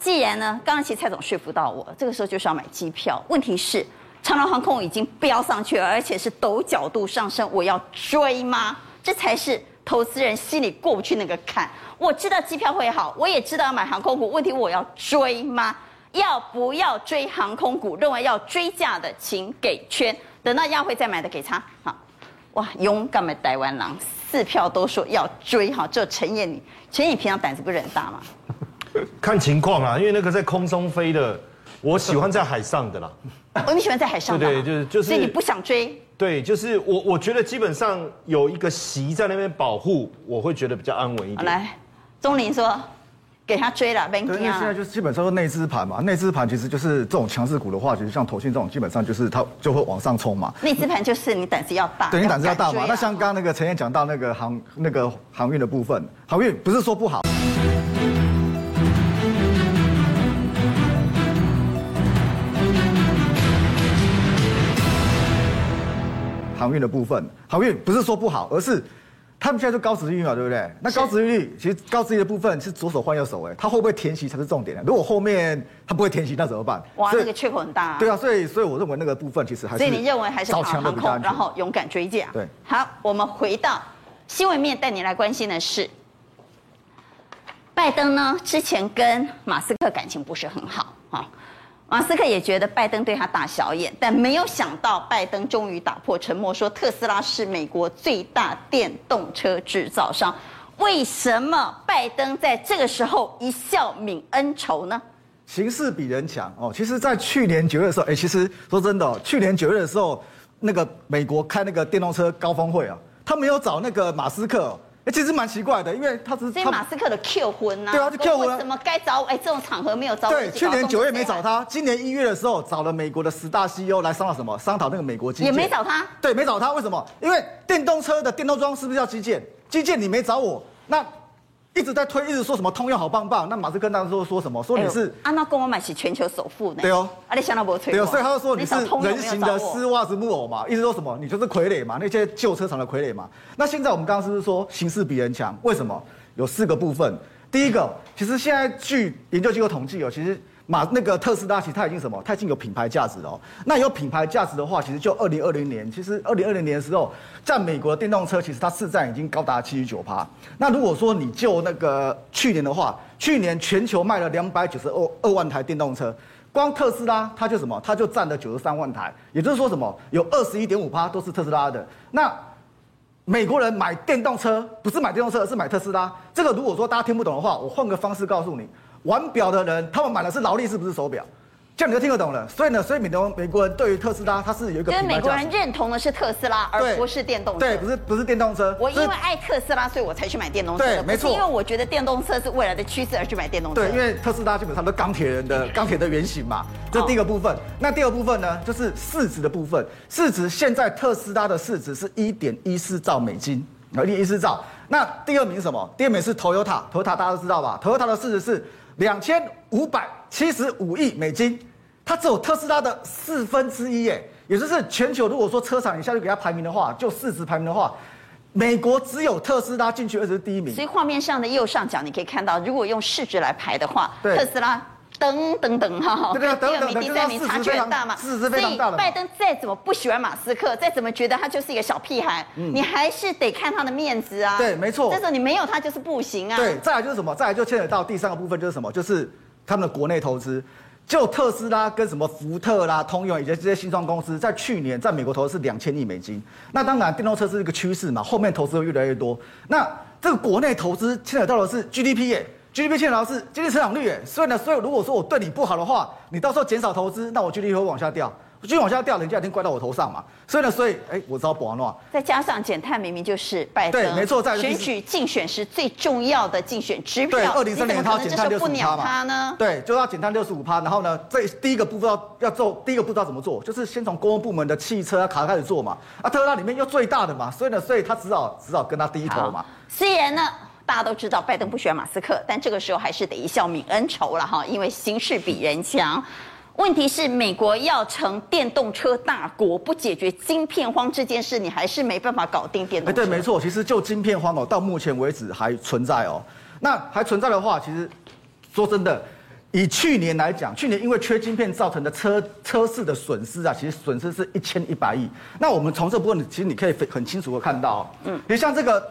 既然呢，刚刚其实蔡总说服到我，这个时候就是要买机票。问题是，长荣航空已经飙上去了，而且是陡角度上升，我要追吗？这才是投资人心里过不去那个坎。我知道机票会好，我也知道要买航空股，问题我要追吗？要不要追航空股？认为要追价的，请给圈。等到亚会再买的给他。好，哇，勇敢的台湾狼，四票都说要追。哈，这陈燕，你陈彦平常胆子不是很大吗？*laughs* 看情况啊，因为那个在空中飞的，我喜欢在海上的啦。哦，你喜欢在海上的？对，就是就是。所以你不想追？对，就是我我觉得基本上有一个席在那边保护，我会觉得比较安稳一点。来，钟林说。给他追了，对，因为现在就是基本上是内资盘嘛，内资盘其实就是这种强势股的话，其实像投信这种，基本上就是它就会往上冲嘛。内资盘就是你胆子要大，对，你胆子要大嘛。啊、那像刚刚那个陈燕讲到那个航那个航运的部分，航运不是说不好，航运的部分，航运不是说不好，而是。他们现在就高值利率嘛，对不对？那高值利率其实高值利率的部分是左手换右手，哎，他会不会填息才是重点。如果后面他不会填息，那怎么办？哇，那个缺口很大啊。对啊，所以所以我认为那个部分其实还是。所以你认为还是跑航空，然后勇敢追价。对。好，我们回到新闻面，带你来关心的是，拜登呢之前跟马斯克感情不是很好啊。马斯克也觉得拜登对他大小眼，但没有想到拜登终于打破沉默，说特斯拉是美国最大电动车制造商。为什么拜登在这个时候一笑泯恩仇呢？形势比人强哦。其实，在去年九月的时候，哎，其实说真的，去年九月的时候，那个美国开那个电动车高峰会啊，他没有找那个马斯克，哎，其实蛮奇怪的，因为他是所以马斯克的 Q 婚呐，对啊，就 Q 婚，怎么该找哎这种场合没有找？对，去年九月没找他，今年一月的时候找了美国的十大 CEO 来商讨什么？商讨那个美国基建。也没找他。对，没找他，为什么？因为电动车的电动桩是不是叫基建？基建你没找我，那。一直在推，一直说什么通用好棒棒。那马斯克那时说说什么？说你是啊，那跟我买起全球首富呢？对哦，啊，你想到不推？对哦，所以他就说你是人形的丝袜子木偶嘛，一直说什么？你就是傀儡嘛，那些旧车厂的傀儡嘛。那现在我们刚刚是不是说形势比人强？为什么？有四个部分。第一个，其实现在据研究机构统计哦，其实。马那个特斯拉其实它已经什么？它已经有品牌价值了哦。那有品牌价值的话，其实就二零二零年，其实二零二零年的时候，在美国的电动车其实它市占已经高达七十九趴。那如果说你就那个去年的话，去年全球卖了两百九十二二万台电动车，光特斯拉它就什么？它就占了九十三万台，也就是说什么？有二十一点五趴都是特斯拉的。那美国人买电动车不是买电动车，而是买特斯拉。这个如果说大家听不懂的话，我换个方式告诉你。玩表的人，他们买的是劳力士，不是手表，这样你就听得懂了。所以呢，所以美国美国人对于特斯拉，它是有一个。跟美国人认同的是特斯拉，而不是电动车。对，不是不是电动车。我因为爱特斯拉，所以我才去买电动车。对，没错。因为我觉得电动车是未来的趋势而去买电动车。对，因为特斯拉基本上都钢铁人的 *laughs* 钢铁的原型嘛。这第一个部分。那第二部分呢，就是市值的部分。市值现在特斯拉的市值是一点一四兆美金，啊，一点一四兆。那第二名是什么？第二名是 Toyota，Toyota 大家都知道吧？Toyota 的市值是。两千五百七十五亿美金，它只有特斯拉的四分之一耶，也就是全球如果说车厂一下就给它排名的话，就市值排名的话，美国只有特斯拉进去，而且是第一名。所以画面上的右上角你可以看到，如果用市值来排的话，特斯拉。等等等哈，第二名、第三名差距很大嘛，所以拜登再怎么不喜欢马斯克，再怎么觉得他就是一个小屁孩，你还是得看他的面子啊。对，没错。这时候你没有他就是不行啊。对，再来就是什么？再来就牵扯到第三个部分，就是什么？就是他们的国内投资。就特斯拉跟什么福特啦、通用以及这些新创公司，在去年在美国投资是两千亿美金。那当然，电动车是一个趋势嘛，后面投资会越来越多。那这个国内投资牵扯到的是 GDP 耶。GDP 欠劳是经济成长率，哎，所以呢，所以如果说我对你不好的话，你到时候减少投资，那我 GDP 会往下掉，继续往下掉，人家一定怪到我头上嘛。所以呢，所以哎，我知道不玩了。再加上减碳明明就是拜登，对，没错，在选举竞选时最重要的竞选支票。对，二零三零年他要减碳六十五趴嘛。呢？对，就要减碳六十五趴，然后呢，这第一个不知道要做，第一个不知道怎么做，就是先从公共部门的汽车卡开始做嘛。啊，特斯拉里面又最大的嘛，所以呢，所以他只好只好跟他低头嘛。虽然呢。大家都知道拜登不喜欢马斯克，但这个时候还是得一笑泯恩仇了哈，因为形势比人强。问题是美国要成电动车大国，不解决晶片荒这件事，你还是没办法搞定电动车。哎，对，没错，其实就晶片荒哦，到目前为止还存在哦。那还存在的话，其实说真的，以去年来讲，去年因为缺晶片造成的车车市的损失啊，其实损失是一千一百亿。那我们从这部分，其实你可以很清楚的看到，嗯，你像这个。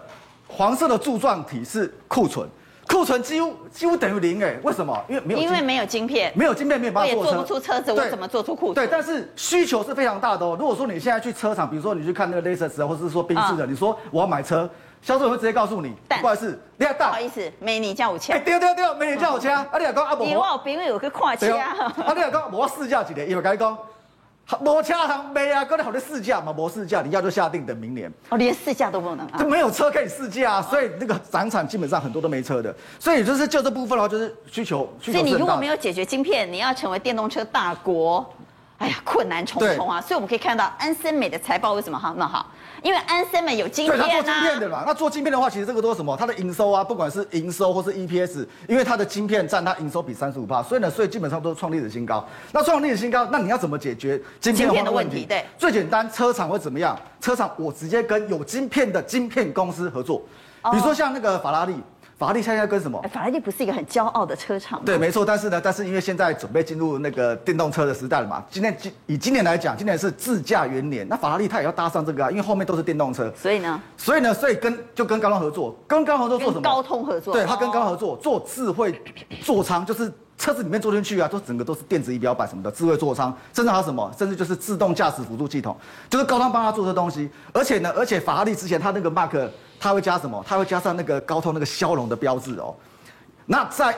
黄色的柱状体是库存，库存几乎几乎等于零哎，为什么？因为没有，因为没有晶片，没有晶片没有办法做车，我也做不出车子，我怎么做出库存？对，但是需求是非常大的哦。如果说你现在去车厂，比如说你去看那个 Lexus 或者是说宾士的，你说我要买车，销售员会直接告诉你，不好意思，你要大，不好意思，美女叫我掐，对对对，美女叫我掐，啊你老公啊不，因为我朋友有个跨掐，啊。你老公我试驾几年，因为跟你讲。没车行没啊，哥你好的试驾嘛，没试驾，你要就下定等明年。哦，连试驾都不能啊？就没有车可以试驾啊，所以那个展场基本上很多都没车的，所以就是就这部分的话，就是需求需求。所以你如果没有解决晶片，你要成为电动车大国，哎呀，困难重重啊。所以我们可以看到安森美的财报为什么哈那么好？因为安森美有晶片、啊、对，他做晶片的嘛。那做晶片的话，其实这个都是什么？它的营收啊，不管是营收或是 EPS，因为它的晶片占它营收比三十五趴，所以呢，所以基本上都是创历史新高。那创历史新高，那你要怎么解决晶片的，的问题？对，最简单，车厂会怎么样？车厂我直接跟有晶片的晶片公司合作，比如说像那个法拉利。法拉利现在跟什么？法拉利不是一个很骄傲的车厂吗？对，没错。但是呢，但是因为现在准备进入那个电动车的时代了嘛。今年今以今年来讲，今年是自驾元年，那法拉利它也要搭上这个啊，因为后面都是电动车。所以呢？所以呢？所以跟就跟高通合作，跟高通合作做什么？高通合作。对，他跟高通合作做智慧座舱，就是车子里面坐进去啊，都整个都是电子仪表板什么的智慧座舱，甚至还有什么？甚至就是自动驾驶辅助系统，就是高通帮他做这东西。而且呢，而且法拉利之前他那个 Mark。它会加什么？它会加上那个高通那个骁龙的标志哦。那在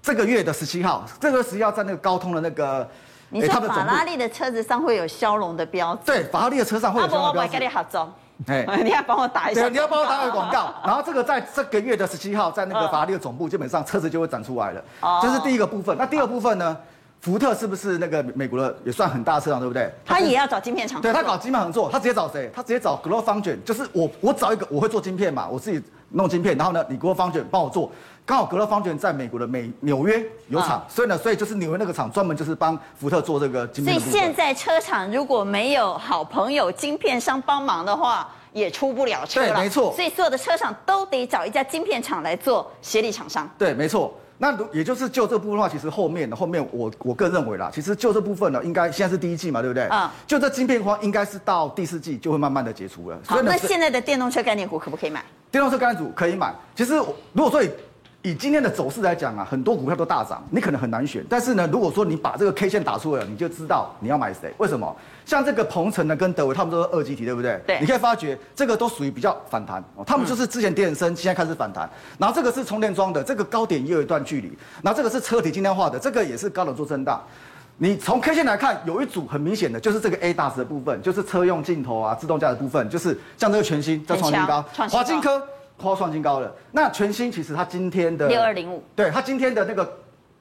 这个月的十七号，这个十七号在那个高通的那个，你说法拉利的车子上会有骁龙的标志？对，法拉利的车上会有骁龙的标志。哎，*laughs* 你要帮我打一下，对，你要帮我打个广告。然后这个在这个月的十七号，在那个法拉利的总部，基本上车子就会展出来了。哦，这是第一个部分。那第二部分呢？福特是不是那个美国的也算很大的车厂，对不对？他也要找晶片厂。对，他搞晶片厂做，他直接找谁？他直接找 GlobalFoundries，就是我我找一个我会做晶片嘛，我自己弄晶片，然后呢，你 GlobalFoundries 帮我做。刚好 GlobalFoundries 在美国的美纽约有厂，所以呢，所以就是纽约那个厂专门就是帮福特做这个晶片。所以现在车厂如果没有好朋友晶片商帮忙的话，也出不了车了。对，没错。所以所有的车厂都得找一家晶片厂来做协力厂商。对，没错。那也就是就这部分的话，其实后面的后面我我个人认为啦，其实就这部分呢，应该现在是第一季嘛，对不对？啊、嗯。就这晶片的话，应该是到第四季就会慢慢的解除了。好，那现在的电动车概念股可不可以买？电动车概念股可以买。其实如果说以以今天的走势来讲啊，很多股票都大涨，你可能很难选。但是呢，如果说你把这个 K 线打出来了，你就知道你要买谁。为什么？像这个鹏程呢，跟德维，他们都是二极体，对不对？对。你可以发觉这个都属于比较反弹哦，他们就是之前跌很深，现在开始反弹。然后这个是充电桩的，这个高点也有一段距离。然后这个是车体今天画的，这个也是高冷做震荡。你从 K 线来看，有一组很明显的，就是这个 ADAS 的部分，就是车用镜头啊、自动驾驶的部分，就是像这个全新在创新高，华金科。快创新高了。那全新其实它今天的六二零五，对它今天的那个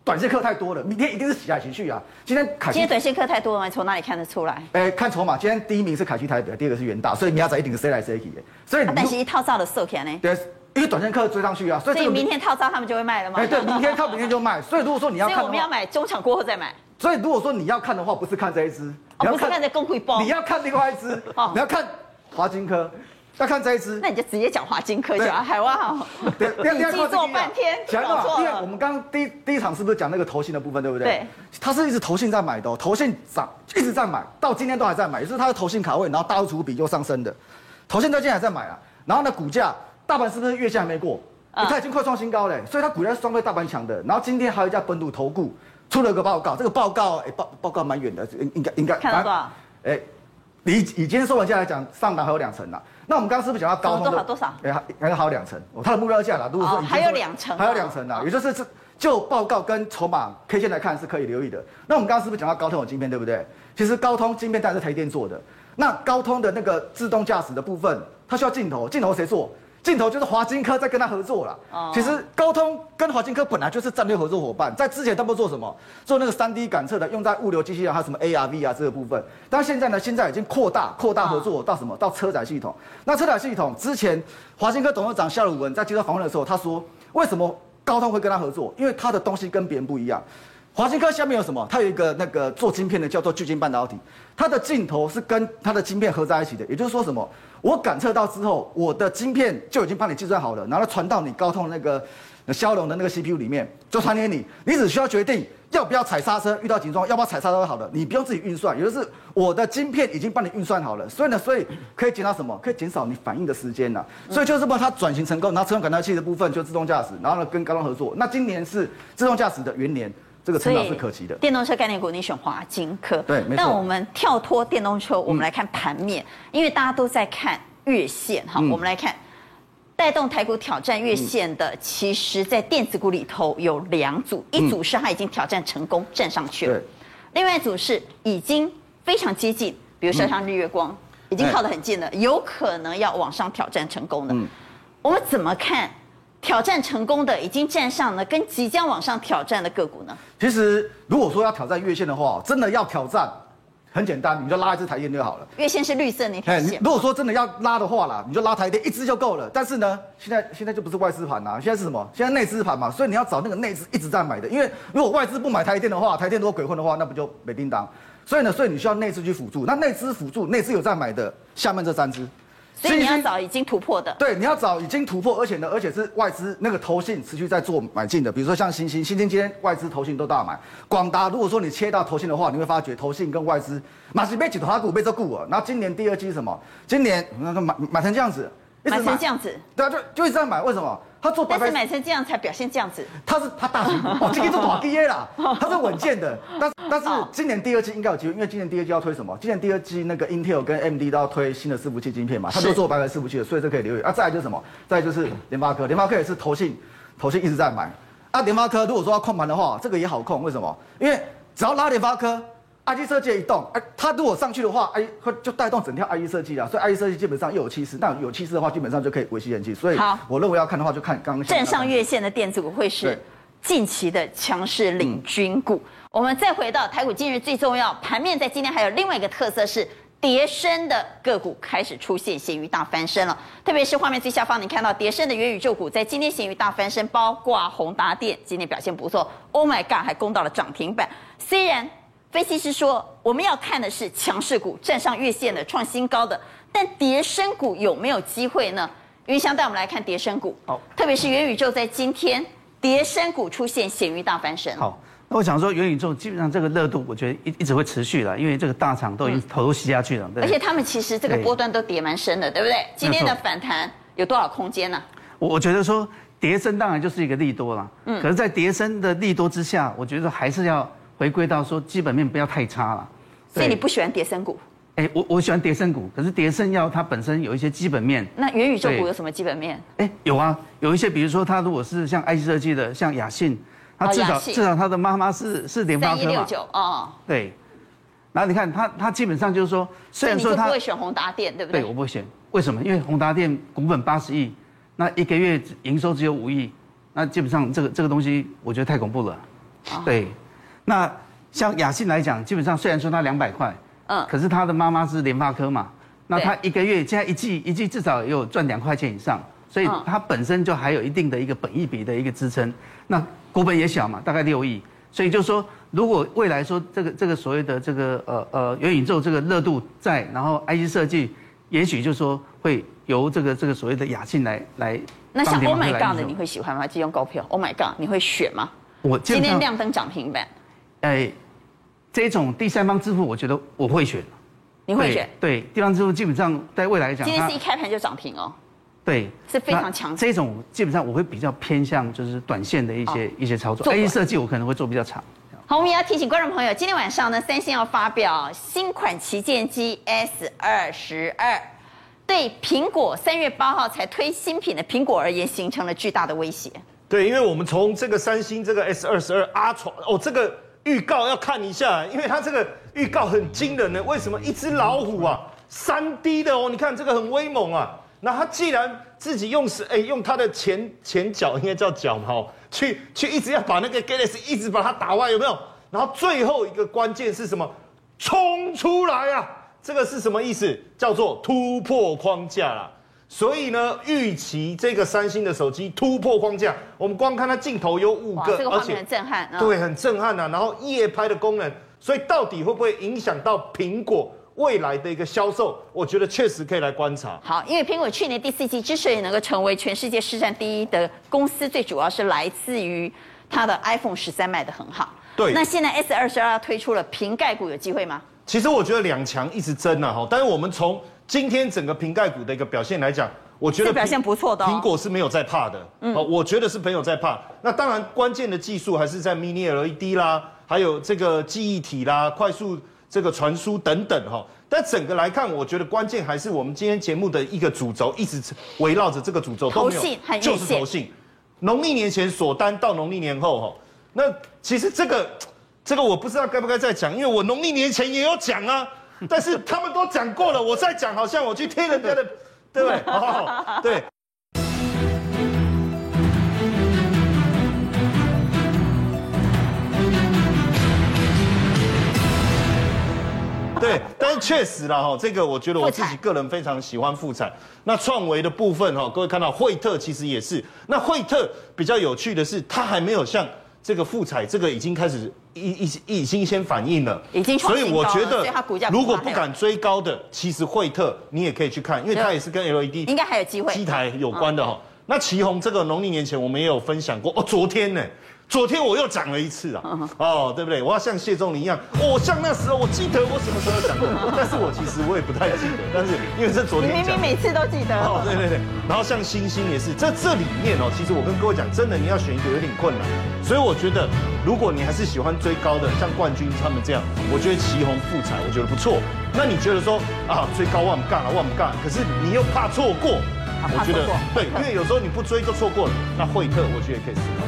短线客太多了，明天一定是洗来情绪啊。今天凯今天短线客太多了，从哪里看得出来？哎、欸，看筹码，今天第一名是凯基台北，第二个是元大，所以你要在一定是 C 来 C 去的。所以但是一套照的售起来呢？对，因为短线客追上去啊，所以，所以明天套造他们就会卖了吗？哎、欸，对，明天套明天就卖。所以如果说你要看，所以我们要买中场过后再买。所以如果说你要看的话，不是看这一支，哦，不是看这公会包，你要看另外一支，哦，你要看华金科。要看这一支，那你就直接讲华金科就好，海外好。对，你记做半天，讲嘛，因为我们刚刚第一第一场是不是讲那个投信的部分，对不对？对。他是一直投信在买的，投信涨一直在买，到今天都还在买，也就是它的投信卡位，然后大户持股比又上升的，投信到今天还在买啊。然后呢，股价大盘是不是月线还没过？它、嗯、已经快创新高嘞，所以它股价是双倍大盘强的。然后今天还有一家本土投顾出了个报告，这个报告哎报报告蛮远的，应该应该看到多少？哎，以以今天收盘价来讲，上档还有两成啦。那我们刚刚是不是讲到高通的多少多少？哎，还还有两层哦，它的目标价啦。如果说还有两成，还有两层呐，也就是这就报告跟筹码 K 线来看是可以留意的。那我们刚刚是不是讲到高通有晶片，对不对？其实高通晶片当然是台电做的。那高通的那个自动驾驶的部分，它需要镜头，镜头谁做？镜头就是华金科在跟他合作了。哦，其实高通跟华金科本来就是战略合作伙伴，在之前他们做什么？做那个三 D 感测的，用在物流机器人，还有什么 ARV 啊这个部分。但现在呢，现在已经扩大扩大合作到什么？到车载系统。那车载系统之前，华金科董事长夏鲁文在接受访问的时候，他说，为什么高通会跟他合作？因为他的东西跟别人不一样。华星科下面有什么？它有一个那个做晶片的，叫做聚晶半导体。它的镜头是跟它的晶片合在一起的，也就是说什么？我感测到之后，我的晶片就已经帮你计算好了，然后传到你高通那个骁龙的那个 CPU 里面，就传给你。你只需要决定要不要踩刹车，遇到紧桩要不要踩刹车好了，你不用自己运算，也就是我的晶片已经帮你运算好了。所以呢，所以可以减少什么？可以减少你反应的时间呐。所以就是帮它转型成功，然后车用感测器的部分就自动驾驶，然后呢跟高通合作。那今年是自动驾驶的元年。这个成长是可期的。电动车概念股，你选华金科。对，没错。但我们跳脱电动车，我们来看盘面，嗯、因为大家都在看月线哈。嗯、我们来看带动台股挑战月线的，其实在电子股里头有两组，一组是它已经挑战成功站上去了，对。另外一组是已经非常接近，比如说像日月光，已经靠得很近了，有可能要往上挑战成功的。嗯。我们怎么看？挑战成功的已经站上了，跟即将往上挑战的个股呢？其实如果说要挑战月线的话，真的要挑战，很简单，你就拉一只台电就好了。月线是绿色那条线。如果说真的要拉的话啦，你就拉台电一只就够了。但是呢，现在现在就不是外资盘啦，现在是什么？现在内资盘嘛，所以你要找那个内资一直在买的。因为如果外资不买台电的话，台电如果鬼混的话，那不就没叮当。所以呢，所以你需要内资去辅助。那内资辅助，内资有在买的，下面这三支。所以你要找已经突破的，对，你要找已经突破，而且呢，而且是外资那个投信持续在做买进的，比如说像星星，星星今天外资投信都大买，广达如果说你切到投信的话，你会发觉投信跟外资马是被几头股被这股了，然后今年第二季是什么？今年那个买买成这样子，买成这样子，对啊，就就一直在买，为什么？他做白白，但是买成这样才表现这样子。他是他大型 *laughs* 哦，今天做大 DA 啦，*laughs* 他是稳健的。但 *laughs* 但是今年第二季应该有机会，因为今年第二季要推什么？今年第二季那个 Intel 跟 AMD 都要推新的伺服器晶片嘛，他都做白白伺服器的，所以这可以留意。啊，再来就是什么？再来就是联发科，联发科也是投信，投信一直在买。啊，联发科如果说要控盘的话，这个也好控，为什么？因为只要拉联发科，，IC 设计一动，哎，它如果上去的话，哎，会就带动整条 IC 设计啊。所以 IC 设计基本上又有气势，那有气势的话，基本上就可以维系人气。所以，好，我认为要看的话，就看刚刚站上月线的电子股会是近期的强势领军股。嗯、我们再回到台股，今日最重要盘面，在今天还有另外一个特色是。跌升的个股开始出现咸鱼大翻身了，特别是画面最下方，你看到跌升的元宇宙股在今天咸鱼大翻身，包括宏达电今天表现不错，Oh my God，还攻到了涨停板。虽然分析师说我们要看的是强势股站上月线的创新高的，但跌升股有没有机会呢？云翔带我们来看跌升股，好，特别是元宇宙在今天跌升股出现咸鱼大翻身，好。那我想说，元宇宙基本上这个热度，我觉得一一直会持续了，因为这个大厂都已经投入吸下去了。对。而且他们其实这个波段都跌蛮深的，对不对？今天的反弹有多少空间呢？我我觉得说，跌升当然就是一个利多啦。嗯。可是，在跌升的利多之下，我觉得还是要回归到说基本面不要太差了。所以你不喜欢跌深股？哎，我我喜欢跌深股，可是跌深要它本身有一些基本面。那元宇宙股有什么基本面？哎，有啊，有一些，比如说它如果是像 IC 设计的，像雅信。它至少至少他的妈妈是是联发科嘛？三一六九哦。对，然后你看它它基本上就是说，虽然说它不会选宏达电，对不对？对，我不会选。为什么？因为宏达电股本八十亿，那一个月营收只有五亿，那基本上这个这个东西我觉得太恐怖了。对，那像雅信来讲，基本上虽然说它两百块，嗯，可是他的妈妈是联发科嘛，那他一个月现在一季一季至少也有赚两块钱以上，所以它本身就还有一定的一个本益比的一个支撑。那股本也小嘛，大概六亿，所以就是说，如果未来说这个这个所谓的这个呃呃元宇宙这个热度在，然后 IC 设计，也许就是说会由这个这个所谓的雅信来来。那像 Oh my God 的你会喜欢吗？金融高票 Oh my God 你会选吗？我今天亮灯涨停板。哎，这种第三方支付，我觉得我会选。你会选？对，第三方支付基本上在未来来讲，今天是一开盘就涨停哦。对，是非常强。这种基本上我会比较偏向就是短线的一些一些操作。IC 设计我可能会做比较长。好，我们也要提醒观众朋友，今天晚上呢，三星要发表新款旗舰机 S 二十二，对苹果三月八号才推新品的苹果而言，形成了巨大的威胁。对，因为我们从这个三星这个 S 二十二 Ultra 哦，这个预告要看一下，因为它这个预告很惊人呢。为什么一只老虎啊，三 D 的哦？你看这个很威猛啊。那他既然自己用是哎，用他的前前脚应该叫脚嘛，去去一直要把那个 Galaxy 一直把它打歪，有没有？然后最后一个关键是什么？冲出来啊！这个是什么意思？叫做突破框架啦。所以呢，预期这个三星的手机突破框架，我们光看它镜头有五个，这个画面很震撼，对，很震撼啊。然后夜拍的功能，所以到底会不会影响到苹果？未来的一个销售，我觉得确实可以来观察。好，因为苹果去年第四季之所以能够成为全世界市占第一的公司，最主要是来自于它的 iPhone 十三卖得很好。对。那现在 S 二十二推出了瓶盖股，有机会吗？其实我觉得两强一直争呐哈，但是我们从今天整个瓶盖股的一个表现来讲，我觉得表现不错的。苹果是没有在怕的，嗯，我觉得是没有在怕。那当然，关键的技术还是在 Mini LED 啦，还有这个记忆体啦，快速。这个传输等等哈，但整个来看，我觉得关键还是我们今天节目的一个主轴，一直围绕着这个主轴都没有，就是投信。农历年前锁单到农历年后哈，那其实这个这个我不知道该不该再讲，因为我农历年前也有讲啊，*laughs* 但是他们都讲过了，我再讲好像我去听人家的，*laughs* 对不对？对。对，但是确实啦哈，这个我觉得我自己个人非常喜欢富彩。那创维的部分哈，各位看到惠特其实也是。那惠特比较有趣的是，它还没有像这个富彩这个已经开始已已已经先反应了，已经。所以我觉得，如果不敢追高的，其实惠特你也可以去看，因为它也是跟 LED 应该还有机会机台有关的哈。那旗宏这个农历年前我们也有分享过哦，昨天呢。昨天我又讲了一次啊，哦，对不对？我要像谢仲林一样，哦，像那时候我记得我什么时候讲过，但是我其实我也不太记得，但是因为是昨天讲，明明每次都记得。哦，对对对。然后像星星也是，这这里面哦，其实我跟各位讲，真的你要选一个有点困难，所以我觉得如果你还是喜欢追高的，像冠军他们这样，我觉得旗红富彩我觉得不错。那你觉得说啊，追高万干了万干，可是你又怕错过，我觉得对，因为有时候你不追就错过了。那惠特我觉得也可以思考。